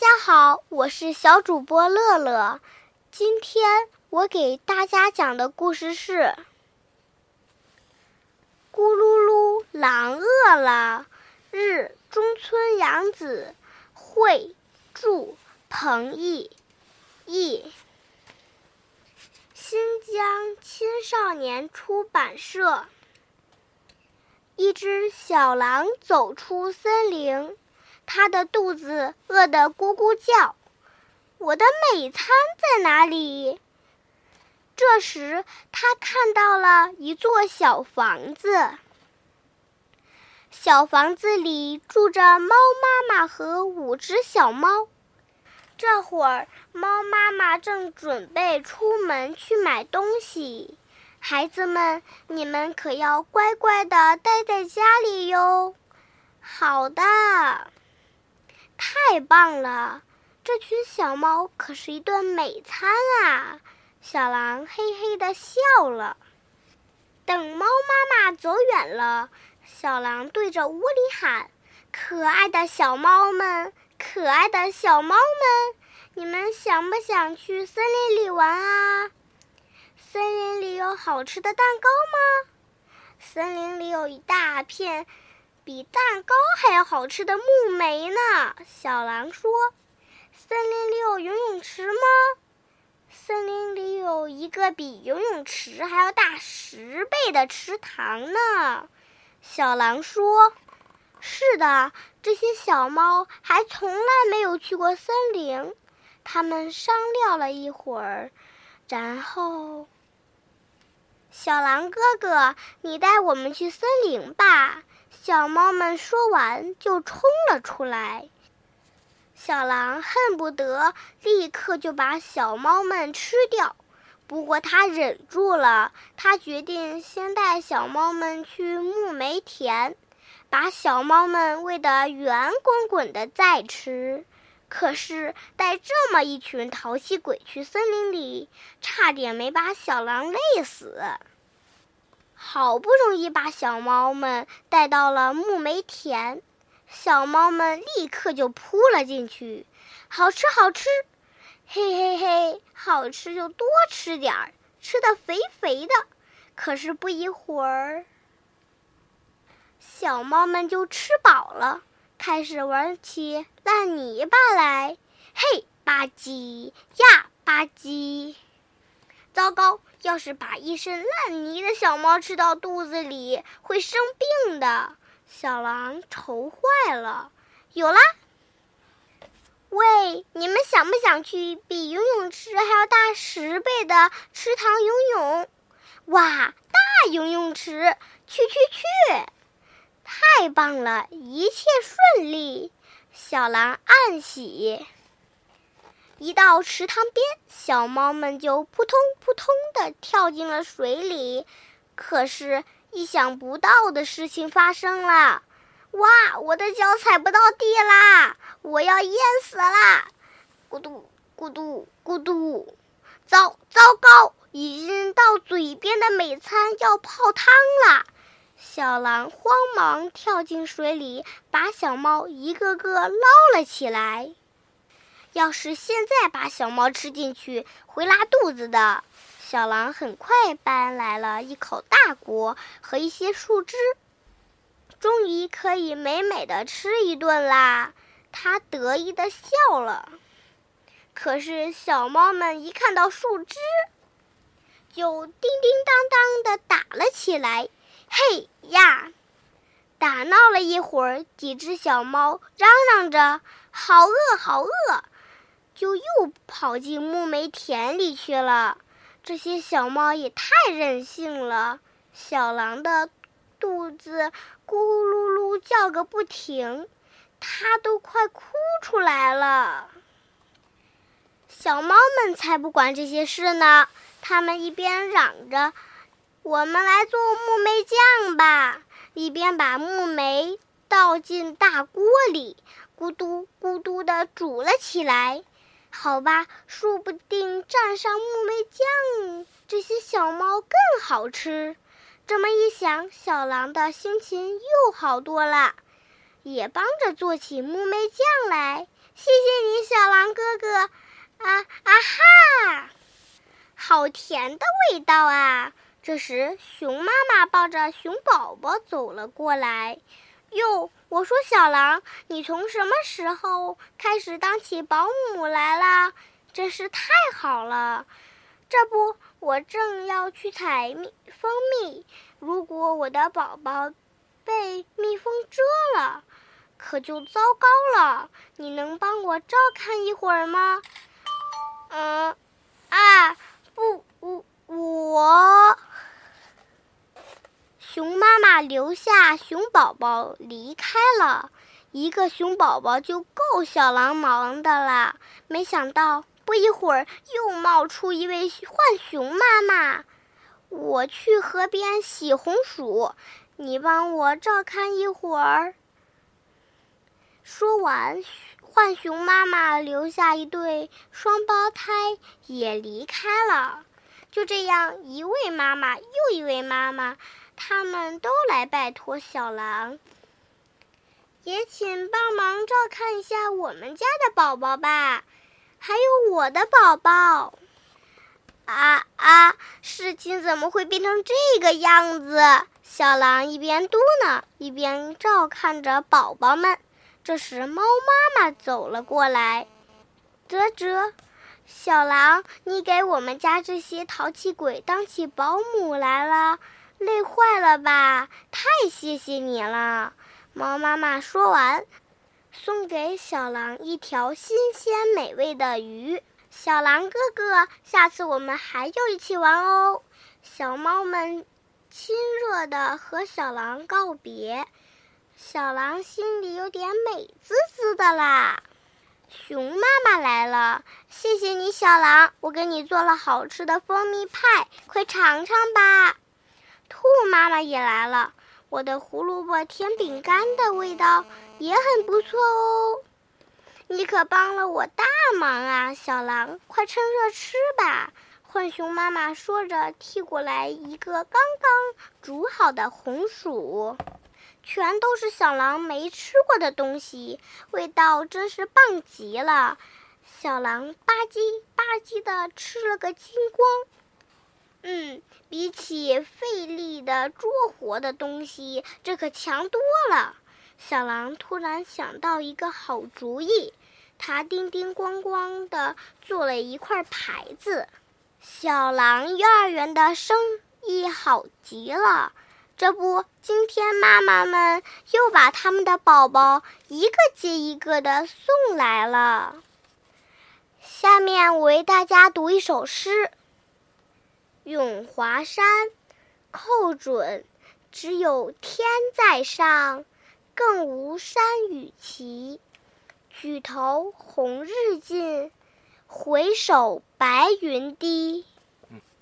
大家好，我是小主播乐乐。今天我给大家讲的故事是《咕噜噜狼饿了》。日，中村洋子绘，著，彭毅译。新疆青少年出版社。一只小狼走出森林。他的肚子饿得咕咕叫，我的美餐在哪里？这时，他看到了一座小房子，小房子里住着猫妈妈和五只小猫。这会儿，猫妈妈正准备出门去买东西，孩子们，你们可要乖乖的待在家里哟。好的。太棒了！这群小猫可是一顿美餐啊！小狼嘿嘿的笑了。等猫妈妈走远了，小狼对着屋里喊：“可爱的小猫们，可爱的小猫们，你们想不想去森林里玩啊？森林里有好吃的蛋糕吗？森林里有一大片……”比蛋糕还要好吃的木莓呢，小狼说：“森林里有游泳池吗？森林里有一个比游泳池还要大十倍的池塘呢。”小狼说：“是的，这些小猫还从来没有去过森林。”他们商量了一会儿，然后，小狼哥哥，你带我们去森林吧。小猫们说完，就冲了出来。小狼恨不得立刻就把小猫们吃掉，不过他忍住了。他决定先带小猫们去木莓田，把小猫们喂得圆滚滚的再吃。可是带这么一群淘气鬼去森林里，差点没把小狼累死。好不容易把小猫们带到了木莓田，小猫们立刻就扑了进去。好吃，好吃，嘿嘿嘿，好吃就多吃点儿，吃的肥肥的。可是不一会儿，小猫们就吃饱了，开始玩起烂泥巴来。嘿，吧唧呀，吧唧。糟糕！要是把一身烂泥的小猫吃到肚子里，会生病的。小狼愁坏了。有啦！喂，你们想不想去比游泳池还要大十倍的池塘游泳？哇，大游泳池！去去去！太棒了，一切顺利。小狼暗喜。一到池塘边，小猫们就扑通扑通地跳进了水里。可是，意想不到的事情发生了！哇，我的脚踩不到地啦！我要淹死啦！咕嘟咕嘟咕嘟！糟糟糕，已经到嘴边的美餐要泡汤了！小狼慌忙跳进水里，把小猫一个个捞了起来。要是现在把小猫吃进去，会拉肚子的。小狼很快搬来了一口大锅和一些树枝，终于可以美美的吃一顿啦！他得意的笑了。可是小猫们一看到树枝，就叮叮当当的打了起来。嘿呀！打闹了一会儿，几只小猫嚷嚷着：“好饿，好饿！”就又跑进木莓田里去了。这些小猫也太任性了。小狼的肚子咕噜噜叫个不停，它都快哭出来了。小猫们才不管这些事呢，它们一边嚷着“我们来做木莓酱吧”，一边把木莓倒进大锅里，咕嘟咕嘟地煮了起来。好吧，说不定蘸上木莓酱，这些小猫更好吃。这么一想，小狼的心情又好多了，也帮着做起木莓酱来。谢谢你，小狼哥哥！啊啊哈！好甜的味道啊！这时，熊妈妈抱着熊宝宝走了过来。哟，我说小狼，你从什么时候开始当起保姆来了？真是太好了！这不，我正要去采蜜蜂蜜。如果我的宝宝被蜜蜂蛰了，可就糟糕了。你能帮我照看一会儿吗？嗯，啊，不，我我。熊妈妈留下熊宝宝离开了，一个熊宝宝就够小狼忙的了。没想到不一会儿又冒出一位浣熊妈妈，我去河边洗红薯，你帮我照看一会儿。说完，浣熊妈妈留下一对双胞胎也离开了。就这样，一位妈妈又一位妈妈。他们都来拜托小狼，也请帮忙照看一下我们家的宝宝吧，还有我的宝宝。啊啊！事情怎么会变成这个样子？小狼一边嘟囔，一边照看着宝宝们。这时，猫妈妈走了过来：“啧啧，小狼，你给我们家这些淘气鬼当起保姆来了。”累坏了吧？太谢谢你了！猫妈妈说完，送给小狼一条新鲜美味的鱼。小狼哥哥，下次我们还要一起玩哦！小猫们亲热地和小狼告别，小狼心里有点美滋滋的啦。熊妈妈来了，谢谢你，小狼，我给你做了好吃的蜂蜜派，快尝尝吧。兔妈妈也来了，我的胡萝卜甜饼干的味道也很不错哦。你可帮了我大忙啊，小狼，快趁热吃吧。浣熊妈妈说着，递过来一个刚刚煮好的红薯，全都是小狼没吃过的东西，味道真是棒极了。小狼吧唧吧唧的吃了个精光。嗯，比起费力的捉活的东西，这可强多了。小狼突然想到一个好主意，他叮叮咣咣的做了一块牌子：“小狼幼儿园的生意好极了。”这不，今天妈妈们又把他们的宝宝一个接一个的送来了。下面我为大家读一首诗。咏华山，寇准，只有天在上，更无山与齐。举头红日近，回首白云低。